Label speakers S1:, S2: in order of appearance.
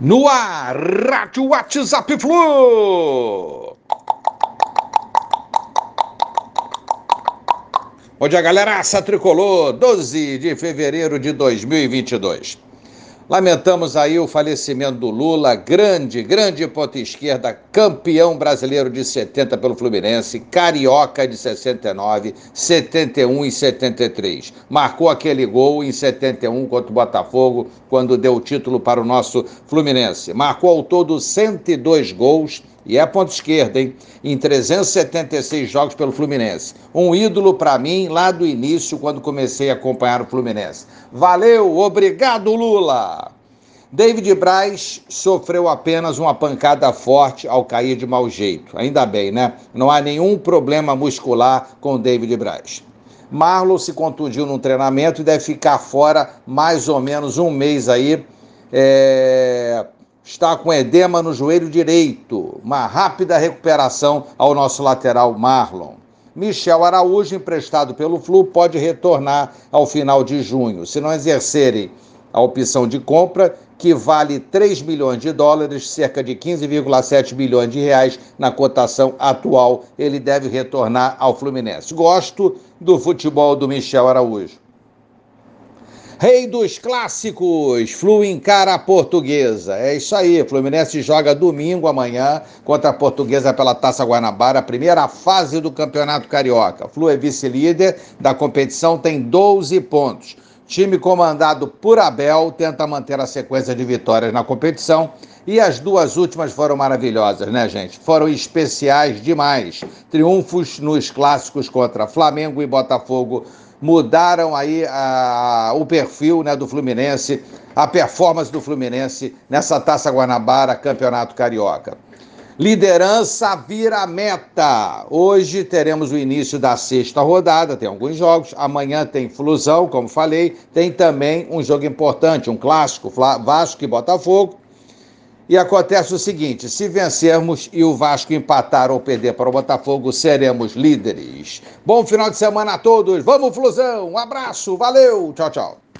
S1: No ar, Rádio WhatsApp Flu. Bom dia, galera. Aça Tricolor, 12 de fevereiro de 2022. Lamentamos aí o falecimento do Lula, grande, grande ponta esquerda, campeão brasileiro de 70 pelo Fluminense, carioca de 69, 71 e 73. Marcou aquele gol em 71 contra o Botafogo, quando deu o título para o nosso Fluminense. Marcou ao todo 102 gols e é ponta esquerda, hein? Em 376 jogos pelo Fluminense. Um ídolo para mim lá do início, quando comecei a acompanhar o Fluminense. Valeu, obrigado, Lula! David Braz sofreu apenas uma pancada forte ao cair de mau jeito. Ainda bem, né? Não há nenhum problema muscular com David Braz. Marlon se contundiu num treinamento e deve ficar fora mais ou menos um mês aí. É está com edema no joelho direito. Uma rápida recuperação ao nosso lateral Marlon. Michel Araújo, emprestado pelo Flu, pode retornar ao final de junho. Se não exercerem a opção de compra, que vale 3 milhões de dólares, cerca de 15,7 milhões de reais na cotação atual, ele deve retornar ao Fluminense. Gosto do futebol do Michel Araújo. Rei dos clássicos, Flu encara a portuguesa. É isso aí, Fluminense joga domingo amanhã contra a portuguesa pela Taça Guanabara, primeira fase do Campeonato Carioca. Flu é vice-líder da competição, tem 12 pontos. Time comandado por Abel tenta manter a sequência de vitórias na competição. E as duas últimas foram maravilhosas, né, gente? Foram especiais demais. Triunfos nos clássicos contra Flamengo e Botafogo mudaram aí a, o perfil né, do Fluminense, a performance do Fluminense nessa Taça Guanabara, Campeonato Carioca. Liderança vira meta. Hoje teremos o início da sexta rodada, tem alguns jogos. Amanhã tem Flusão, como falei. Tem também um jogo importante, um clássico, Vasco e Botafogo. E acontece o seguinte: se vencermos e o Vasco empatar ou perder para o Botafogo, seremos líderes. Bom final de semana a todos. Vamos, Flusão. Um abraço. Valeu. Tchau, tchau.